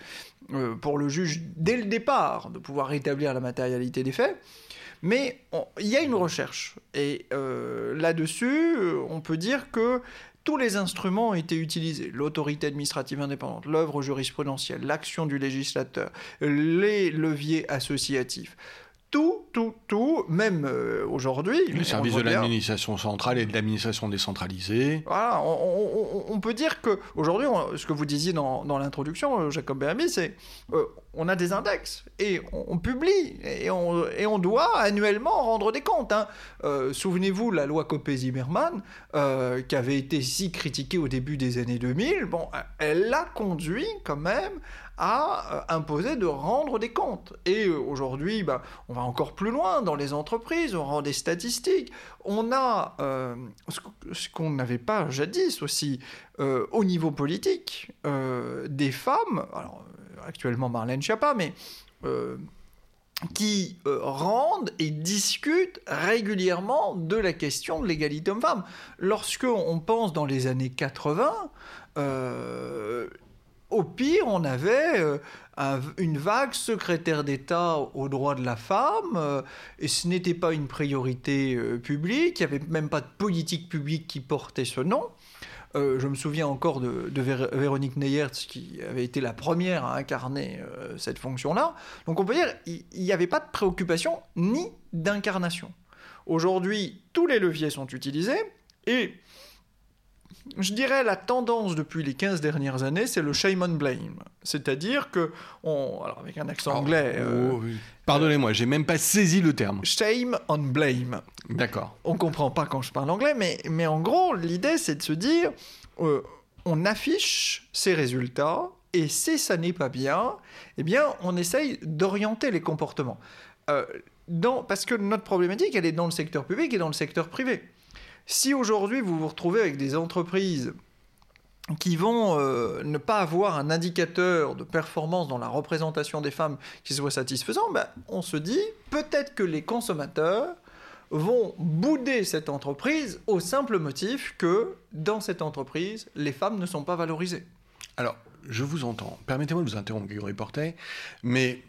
Speaker 2: pour le juge dès le départ de pouvoir établir la matérialité des faits. Mais il y a une recherche. Et euh, là-dessus, euh, on peut dire que tous les instruments ont été utilisés. L'autorité administrative indépendante, l'œuvre jurisprudentielle, l'action du législateur, les leviers associatifs tout, tout, tout, même euh, aujourd'hui.
Speaker 1: Le service de l'administration centrale et de l'administration décentralisée.
Speaker 2: Voilà, on, on, peut dire que aujourd'hui, ce que vous disiez dans, dans l'introduction, euh, Jacob Bermy, c'est euh, on a des index et on, publie et on, et on doit annuellement rendre des comptes. Hein. Souvenez-vous, la loi Copé-Zimmermann, qui avait été si critiquée au début des années 2000, bon, elle a conduit quand même à euh, imposer de rendre des comptes. Et euh, aujourd'hui, ben, on va encore plus loin dans les entreprises, on rend des statistiques. On a euh, ce qu'on n'avait pas jadis aussi au niveau politique, des femmes, alors actuellement Marlène Schiappa, mais qui rendent et discutent régulièrement de la question de l'égalité homme-femme. Lorsque on pense dans les années 80, au pire, on avait euh, une vague secrétaire d'État aux droits de la femme, euh, et ce n'était pas une priorité euh, publique, il n'y avait même pas de politique publique qui portait ce nom. je me souviens encore de, Véronique Neyertz, qui avait été la première à incarner cette fonction-là. Donc on peut dire qu'il n'y avait pas de préoccupation ni d'incarnation. Aujourd'hui, tous les leviers sont utilisés, et je dirais la tendance depuis les 15 dernières années, c'est le shame on blame. C'est-à-dire que, on, alors avec un accent anglais. Euh,
Speaker 1: oh, Pardonnez-moi, j'ai même pas saisi le terme.
Speaker 2: Shame on blame.
Speaker 1: D'accord.
Speaker 2: On comprend pas quand je parle anglais, mais, mais en gros, l'idée c'est de se dire euh, on affiche ses résultats, et si ça n'est pas bien, eh bien, on essaye d'orienter les comportements. Euh, dans, parce que notre problématique, elle est dans le secteur public et dans le secteur privé. Si aujourd'hui vous vous retrouvez avec des entreprises qui vont euh, ne pas avoir un indicateur de performance dans la représentation des femmes qui soit satisfaisant, ben, on se dit peut-être que les consommateurs vont bouder cette entreprise au simple motif que dans cette entreprise, les femmes ne sont pas valorisées.
Speaker 1: Alors, je vous entends. Permettez-moi de vous interrompre, Grégory Portet, mais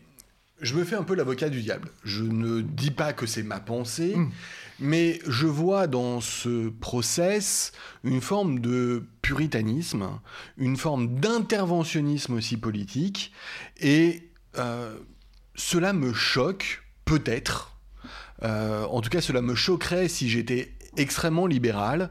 Speaker 1: je me fais un peu l'avocat du diable. Je ne dis pas que c'est ma pensée, mmh. Mais je vois dans ce process une forme de puritanisme, une forme d'interventionnisme aussi politique, et euh, cela me choque, peut-être. Euh, en tout cas, cela me choquerait si j'étais extrêmement libéral,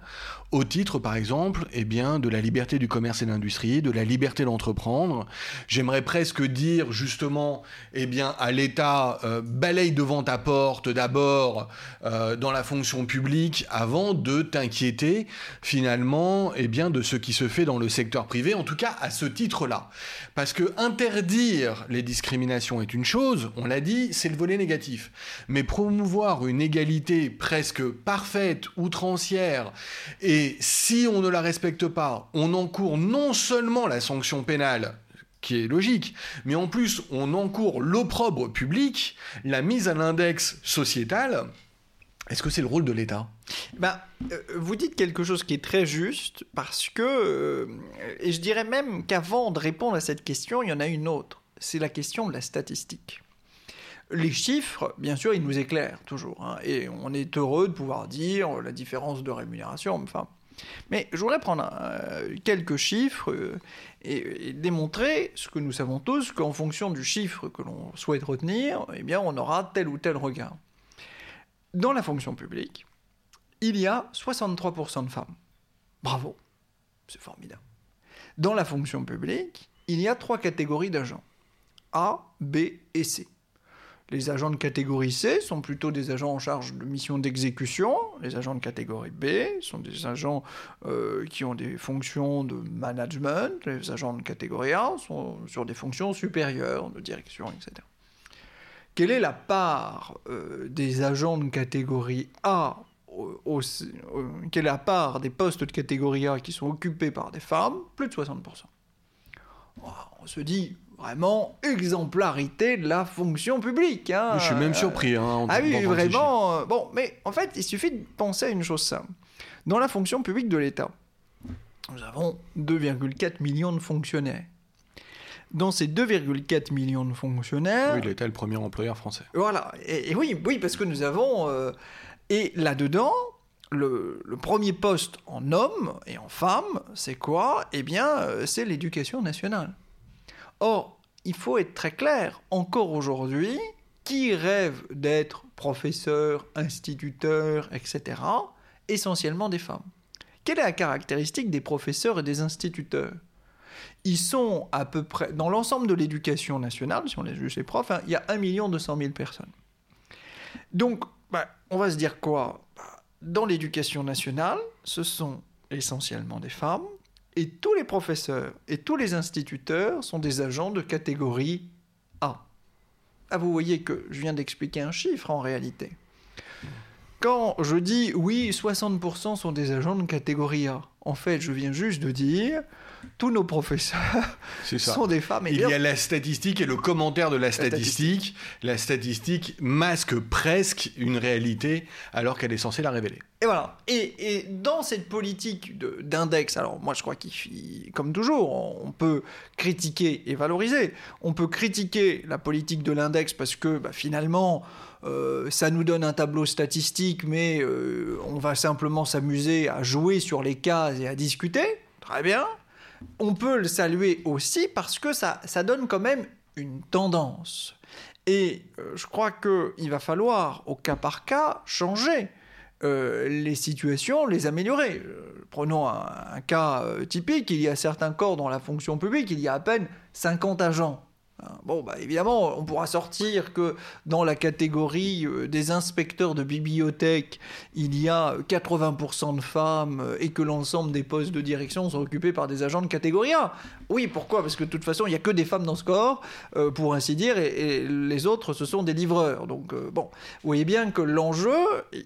Speaker 1: au titre, par exemple, eh bien, de la liberté du commerce et de l'industrie, de la liberté d'entreprendre. J'aimerais presque dire, justement, eh bien, à l'État, euh, balaye devant ta porte d'abord euh, dans la fonction publique avant de t'inquiéter, finalement, eh bien, de ce qui se fait dans le secteur privé, en tout cas à ce titre-là. Parce que interdire les discriminations est une chose, on l'a dit, c'est le volet négatif. Mais promouvoir une égalité presque parfaite, outrancière, et et si on ne la respecte pas, on encourt non seulement la sanction pénale qui est logique, mais en plus on encourt l'opprobre public, la mise à l'index sociétal, Est-ce que c'est le rôle de l'État?
Speaker 2: Ben, Vous dites quelque chose qui est très juste, parce que, et je dirais même qu'avant de répondre à cette question, il y en a une autre. C'est la question de la statistique. Les chiffres, bien sûr, ils nous éclairent toujours, hein, et on est heureux de pouvoir dire la différence de rémunération, enfin, mais je voudrais prendre euh, quelques chiffres euh, et, démontrer ce que nous savons tous, qu'en fonction du chiffre que l'on souhaite retenir, eh bien, on aura tel ou tel regard. Dans la fonction publique, il y a 63% de femmes. Bravo, c'est formidable. Dans la fonction publique, il y a trois catégories d'agents. A, B et C. Les agents de catégorie C sont plutôt des agents en charge de missions d'exécution. Les agents de catégorie B sont des agents euh, qui ont des fonctions de management. Les agents de catégorie A sont sur des fonctions supérieures de direction, etc. Quelle est la part euh, des agents de catégorie A quelle est la part des postes de catégorie A qui sont occupés par des femmes? Plus de 60%. On se dit, vraiment exemplarité de la fonction publique. Hein.
Speaker 1: Je suis même surpris. Hein,
Speaker 2: ah oui, vraiment. Euh, bon, mais en fait, il suffit de penser à une chose simple. Dans la fonction publique de l'État, nous avons 2,4 millions de fonctionnaires. Dans ces 2,4 millions de fonctionnaires...
Speaker 1: Oui, l'État est le premier employeur français.
Speaker 2: Voilà. Et, oui, oui, parce que nous avons... Euh, et là-dedans, le, le, premier poste en homme et en femme, c'est quoi? Eh bien, euh, c'est l'éducation nationale. Or, il faut être très clair, encore aujourd'hui, qui rêve d'être professeur, instituteur, etc., essentiellement des femmes. Quelle est la caractéristique des professeurs et des instituteurs? Ils sont à peu près, dans l'ensemble de l'éducation nationale, si on les juge les profs, hein, il y a 1 200 000 personnes. Donc, bah, on va se dire quoi? Bah, Dans l'éducation nationale, ce sont essentiellement des femmes, et tous les professeurs et tous les instituteurs sont des agents de catégorie A. Ah, vous voyez que je viens d'expliquer un chiffre en réalité. Quand je dis oui, 60% sont des agents de catégorie A, en fait, je viens juste de dire tous nos professeurs *laughs* sont des femmes.
Speaker 1: Il y a la statistique et le commentaire de la statistique. La statistique masque presque une réalité alors qu'elle est censée la révéler.
Speaker 2: Et voilà. Et, dans cette politique d'index, alors moi je crois qu'il, comme toujours, on peut critiquer et valoriser. On peut critiquer la politique de l'index parce que bah, finalement, euh, ça nous donne un tableau statistique, mais euh, on va simplement s'amuser à jouer sur les cases et à discuter. Très bien. On peut le saluer aussi parce que ça, ça donne quand même une tendance. Et euh, je crois qu'il va falloir, au cas par cas, changer euh, les situations, les améliorer. Euh, prenons un, cas typique, il y a certains corps dans la fonction publique, il y a à peine 50 agents. Hein, bon, bah évidemment, on pourra sortir que dans la catégorie euh, des inspecteurs de bibliothèque, il y a 80% de femmes euh, et que l'ensemble des postes de direction sont occupés par des agents de catégorie A. Oui, pourquoi? Parce que de toute façon, il n'y a que des femmes dans ce corps, euh, pour ainsi dire, et, les autres, ce sont des livreurs. Donc, bon, vous voyez bien que l'enjeu,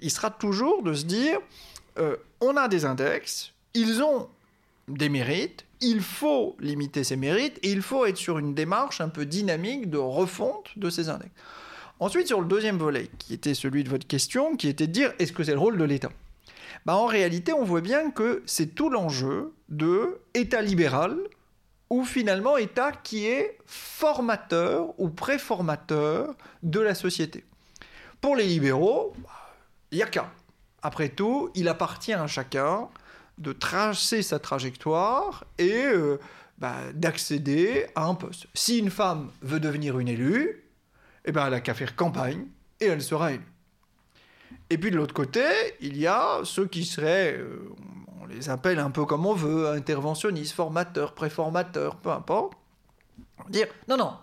Speaker 2: il sera toujours de se dire, on a des index, ils ont des mérites, il faut limiter ces mérites et il faut être sur une démarche un peu dynamique de refonte de ces index. Ensuite, sur le deuxième volet, qui était celui de votre question, qui était de dire est-ce que c'est le rôle de l'État? Bah, En réalité, on voit bien que c'est tout l'enjeu de État libéral ou finalement État qui est formateur ou préformateur de la société. Pour les libéraux, il n'y a qu'un. Après tout, il appartient à chacun de tracer sa trajectoire et euh, bah, d'accéder à un poste. Si une femme veut devenir une élue, eh ben, elle a qu'à faire campagne et elle sera élue. Et puis de l'autre côté, il y a ceux qui seraient, euh, on les appelle un peu comme on veut, interventionnistes, formateurs, préformateurs, peu importe. Dire, non, non,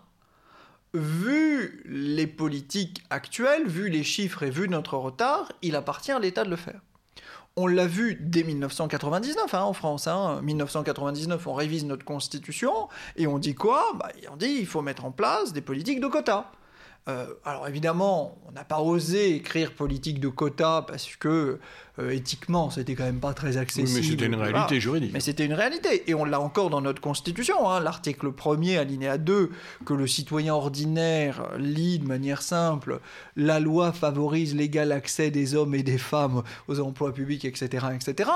Speaker 2: vu les politiques actuelles, vu les chiffres et vu notre retard, il appartient à l'État de le faire. On l'a vu dès 1999 hein, en France. Hein. 1999, on révise notre constitution et on dit quoi? Bah, On dit il faut mettre en place des politiques de quotas. Euh, alors évidemment, on n'a pas osé écrire politique de quotas parce que euh, éthiquement, c'était quand même pas très accessible.
Speaker 1: Oui, mais c'était une réalité juridique.
Speaker 2: Mais c'était une réalité. Et on l'a encore dans notre Constitution. Hein. L'article 1er, alinéa 2, que le citoyen ordinaire lit de manière simple. La loi favorise l'égal accès des hommes et des femmes aux emplois publics, etc. etc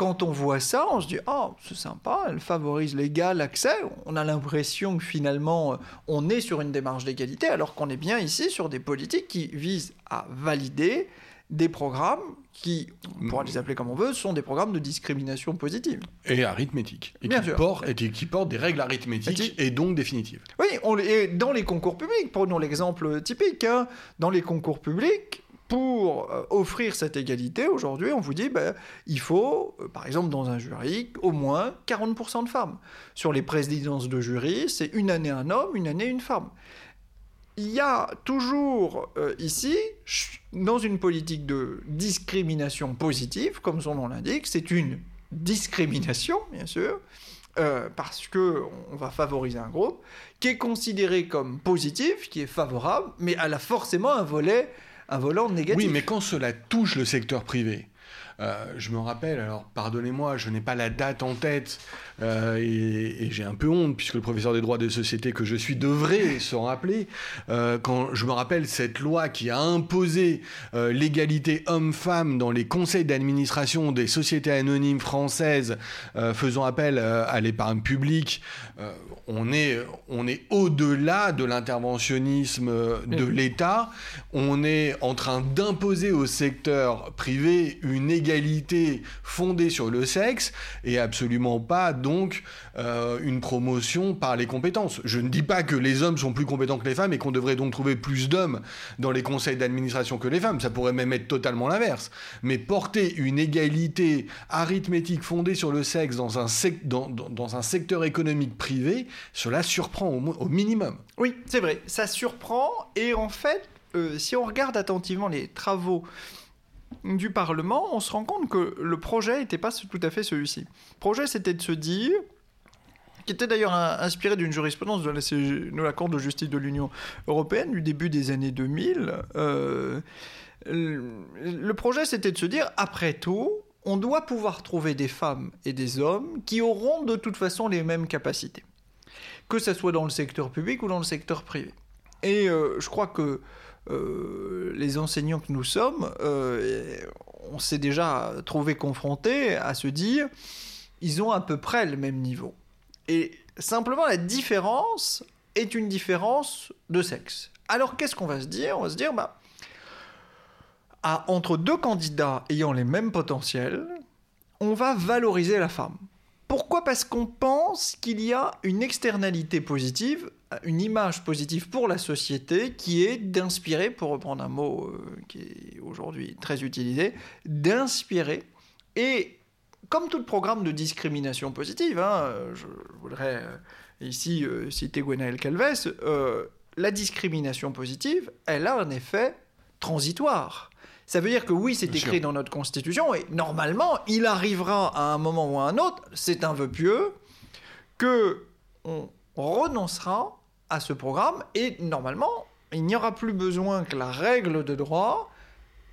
Speaker 2: quand on voit ça, on se dit ah c'est sympa, elle favorise l'égal accès. On a l'impression que finalement on est sur une démarche d'égalité, alors qu'on est bien ici sur des politiques qui visent à valider des programmes qui, on pourra les appeler comme on veut, sont des programmes de discrimination positive.
Speaker 1: Et arithmétique. Et, qui, Portent, et qui portent des règles arithmétiques et donc définitives.
Speaker 2: Oui, on, et dans les concours publics, prenons l'exemple typique, hein, dans les concours publics, pour euh, offrir cette égalité, aujourd'hui, on vous dit ben, il faut, euh, par exemple, dans un jury, au moins 40% de femmes. Sur les présidences de jury, c'est une année un homme, une année une femme. Il y a toujours euh, ici, dans une politique de discrimination positive, comme son nom l'indique, c'est une discrimination, bien sûr, parce que on va favoriser un groupe qui est considéré comme positif, qui est favorable, mais elle a forcément un volet un volant négatif.
Speaker 1: Oui, mais quand cela touche le secteur privé, euh, je me rappelle, alors pardonnez-moi, je n'ai pas la date en tête euh, et, j'ai un peu honte puisque le professeur des droits des sociétés que je suis devrait s'en rappeler. Euh, quand je me rappelle cette loi qui a imposé l'égalité homme-femme dans les conseils d'administration des sociétés anonymes françaises faisant appel à l'épargne publique, on est, on est au-delà de l'interventionnisme de l'État. On est en train d'imposer au secteur privé une égalité fondée sur le sexe et absolument pas donc euh, une promotion par les compétences. Je ne dis pas que les hommes sont plus compétents que les femmes et qu'on devrait donc trouver plus d'hommes dans les conseils d'administration que les femmes. Ça pourrait même être totalement l'inverse. Mais porter une égalité arithmétique fondée sur le sexe dans un, secteur économique privé, cela surprend au, au minimum.
Speaker 2: Oui, c'est vrai, ça surprend et en fait, euh, si on regarde attentivement les travaux du Parlement, on se rend compte que le projet n'était pas tout à fait celui-ci. Le projet, c'était de se dire, qui était d'ailleurs inspiré d'une jurisprudence de la, Cour de justice de l'Union européenne du début des années 2000. Euh, le projet, c'était de se dire, après tout, on doit pouvoir trouver des femmes et des hommes qui auront de toute façon les mêmes capacités, que ce soit dans le secteur public ou dans le secteur privé. Et euh, je crois que euh, les enseignants que nous sommes, euh, on s'est déjà trouvé confrontés à se dire, ils ont à peu près le même niveau. Et simplement, la différence est une différence de sexe. Alors qu'est-ce qu'on va se dire? On va se dire, bah, entre deux candidats ayant les mêmes potentiels, on va valoriser la femme. Pourquoi? Parce qu'on pense qu'il y a une externalité positive, une image positive pour la société qui est d'inspirer, pour reprendre un mot euh, qui est aujourd'hui très utilisé, d'inspirer. Et comme tout programme de discrimination positive, hein, je voudrais euh, ici euh, citer Gwenaël Calves, la discrimination positive, elle a un effet transitoire. Ça veut dire que oui, c'est écrit dans notre constitution et normalement, il arrivera à un moment ou à un autre, c'est un vœu pieux, que on renoncera à ce programme et normalement, il n'y aura plus besoin que la règle de droit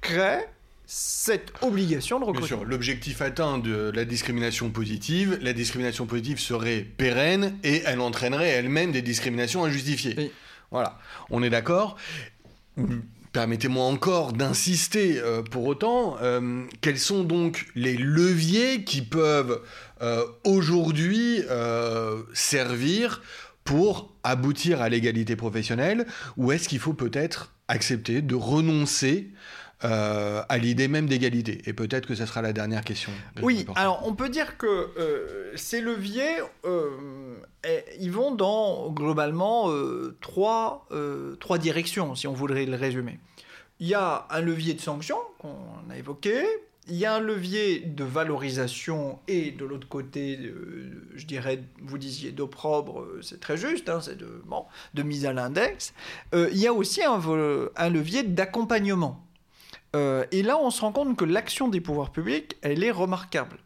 Speaker 2: crée cette obligation de recrutement.
Speaker 1: L'objectif atteint de la discrimination positive, la discrimination positive serait pérenne et elle entraînerait elle-même des discriminations injustifiées. Voilà, on est d'accord. Permettez-moi encore d'insister euh, pour autant, euh, quels sont donc les leviers qui peuvent euh, aujourd'hui servir pour aboutir à l'égalité professionnelle ou est-ce qu'il faut peut-être accepter de renoncer à l'idée même d'égalité? Et peut-être que ce sera la dernière question.
Speaker 2: Oui, alors on peut dire que ces leviers, ils vont dans globalement trois, trois directions, si on voudrait le résumer. Il y a un levier de sanction qu'on a évoqué, il y a un levier de valorisation et de l'autre côté, euh, je dirais, vous disiez d'opprobre, euh, c'est très juste, hein, c'est de, mise à l'index. Euh, il y a aussi un, levier d'accompagnement. et là, on se rend compte que l'action des pouvoirs publics, elle est remarquable.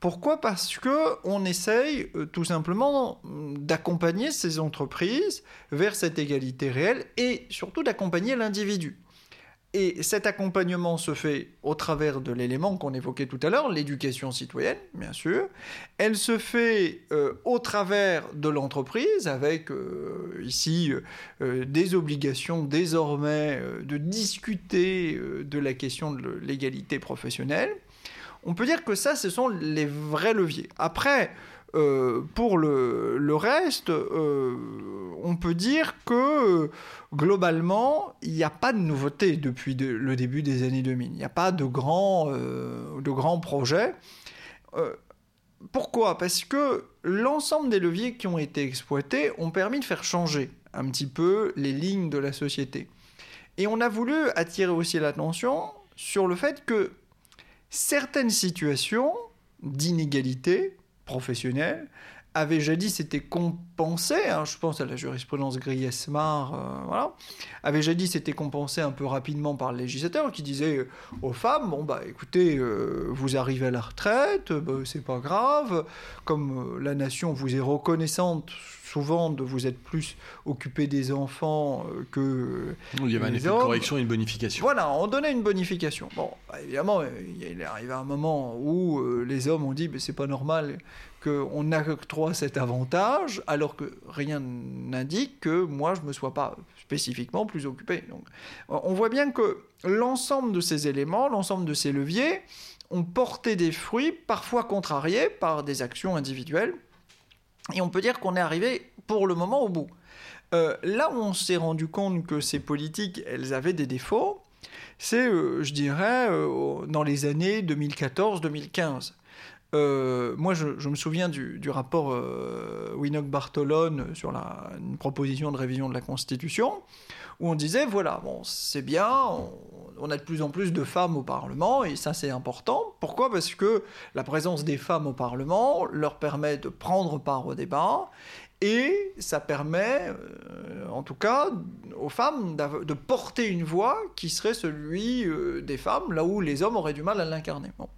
Speaker 2: Pourquoi? Parce que on essaye tout simplement d'accompagner ces entreprises vers cette égalité réelle et surtout d'accompagner l'individu. Et cet accompagnement se fait au travers de l'élément qu'on évoquait tout à l'heure, l'éducation citoyenne, bien sûr. Elle se fait euh, au travers de l'entreprise, avec euh, ici euh, des obligations désormais de discuter de la question de l'égalité professionnelle. On peut dire que ça, ce sont les vrais leviers. Après, euh, pour le, reste, euh, on peut dire que globalement, il n'y a pas de nouveauté depuis le début des années 2000. Il n'y a pas de grands, euh, de grands projets. pourquoi? Parce que l'ensemble des leviers qui ont été exploités ont permis de faire changer un petit peu les lignes de la société. Et on a voulu attirer aussi l'attention sur le fait que certaines situations d'inégalité professionnels avait jadis été compensé, hein, je pense à la jurisprudence Griesmar, euh, voilà, avait jadis été compensé un peu rapidement par le législateur qui disait euh, aux femmes, bon bah écoutez, euh, vous arrivez à la retraite, bah, c'est pas grave, comme la nation vous est reconnaissante souvent de vous être plus occupé des enfants que.
Speaker 1: Il y avait un effet de correction et une bonification.
Speaker 2: Voilà, on donnait une bonification. Bon, évidemment, il est arrivé un moment où les hommes ont dit, mais c'est pas normal qu'on octroie cet avantage alors que rien n'indique que moi je ne me sois pas spécifiquement plus occupé. Donc, on voit bien que l'ensemble de ces éléments, l'ensemble de ces leviers ont porté des fruits, parfois contrariés par des actions individuelles, et on peut dire qu'on est arrivé pour le moment au bout. Euh, là où on s'est rendu compte que ces politiques, elles avaient des défauts, c'est, euh, je dirais, euh, dans les années 2014-2015. Euh, moi, je, me souviens du, rapport euh, Winnock-Bartolone sur la, une proposition de révision de la Constitution, où on disait, voilà, bon, c'est bien, on, a de plus en plus de femmes au Parlement, et ça c'est important. Pourquoi? Parce que la présence des femmes au Parlement leur permet de prendre part au débat, et ça permet, euh, en tout cas, aux femmes de porter une voix qui serait celui des femmes, là où les hommes auraient du mal à l'incarner. Bon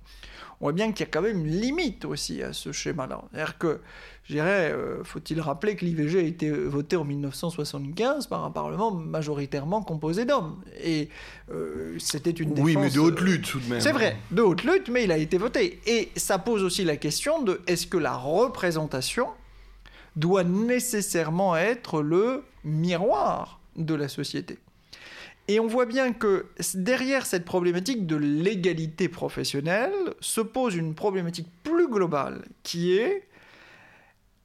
Speaker 2: on voit bien qu'il y a quand même une limite aussi à ce schéma-là. C'est-à-dire que, je dirais, euh, faut-il rappeler que l'IVG a été voté en 1975 par un Parlement majoritairement composé d'hommes. Et euh, c'était une défense...
Speaker 1: Oui, mais de haute lutte tout de même.
Speaker 2: C'est vrai, de haute lutte, mais il a été voté. Et ça pose aussi la question de est-ce que la représentation doit nécessairement être le miroir de la société. Et on voit bien que derrière cette problématique de l'égalité professionnelle se pose une problématique plus globale qui est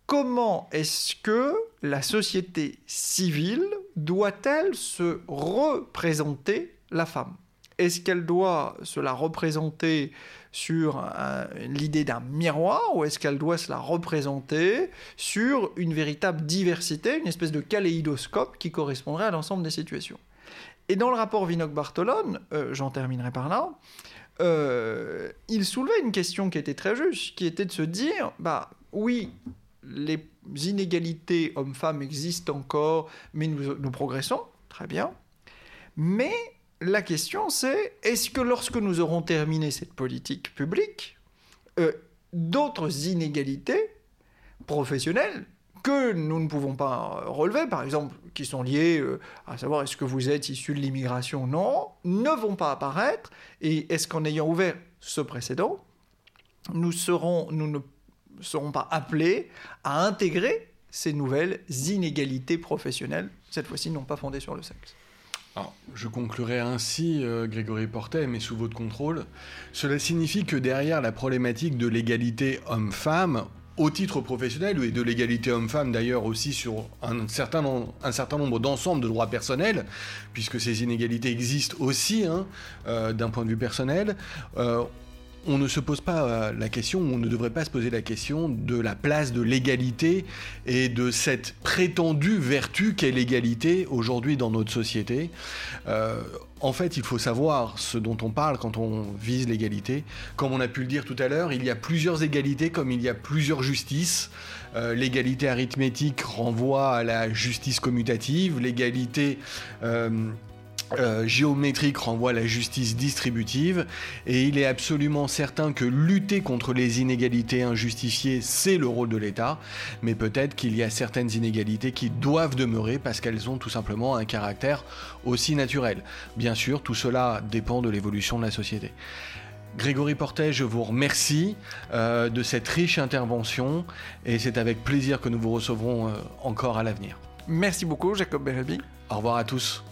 Speaker 2: comment est-ce que la société civile doit-elle se représenter la femme? Est-ce qu'elle doit se la représenter sur l'idée d'un miroir ou est-ce qu'elle doit se la représenter sur une véritable diversité, une espèce de kaléidoscope qui correspondrait à l'ensemble des situations et dans le rapport Vinoc-Bartolone, euh, j'en terminerai par là, euh, il soulevait une question qui était très juste, qui était de se dire, bah oui, les inégalités hommes-femmes existent encore, mais nous, progressons, très bien. Mais la question c'est, est-ce que lorsque nous aurons terminé cette politique publique, euh, d'autres inégalités professionnelles que nous ne pouvons pas relever, par exemple, qui sont liés euh, à savoir est-ce que vous êtes issu de l'immigration, non, ne vont pas apparaître. Et est-ce qu'en ayant ouvert ce précédent, nous ne serons pas appelés à intégrer ces nouvelles inégalités professionnelles, cette fois-ci non pas fondées sur le sexe?
Speaker 1: Alors, je conclurai ainsi, euh, Grégory Portet, mais sous votre contrôle. Cela signifie que derrière la problématique de l'égalité homme-femme, au titre professionnel et de l'égalité homme-femme d'ailleurs aussi sur un certain, nombre d'ensembles de droits personnels, puisque ces inégalités existent aussi hein, euh, d'un point de vue personnel. Euh, on ne se pose pas euh, la question, on ne devrait pas se poser la question de la place de l'égalité et de cette prétendue vertu qu'est l'égalité aujourd'hui dans notre société. Euh, en fait, il faut savoir ce dont on parle quand on vise l'égalité. Comme on a pu le dire tout à l'heure, il y a plusieurs égalités comme il y a plusieurs justices. Euh, l'égalité arithmétique renvoie à la justice commutative, l'égalité géométrique renvoie à la justice distributive et il est absolument certain que lutter contre les inégalités injustifiées, c'est le rôle de l'État, mais peut-être qu'il y a certaines inégalités qui doivent demeurer parce qu'elles ont tout simplement un caractère aussi naturel. Bien sûr, tout cela dépend de l'évolution de la société. Grégory Portet, je vous remercie euh, de cette riche intervention et c'est avec plaisir que nous vous recevrons euh, encore à l'avenir.
Speaker 2: Merci beaucoup, Jacob Berebi.
Speaker 1: Au revoir à tous.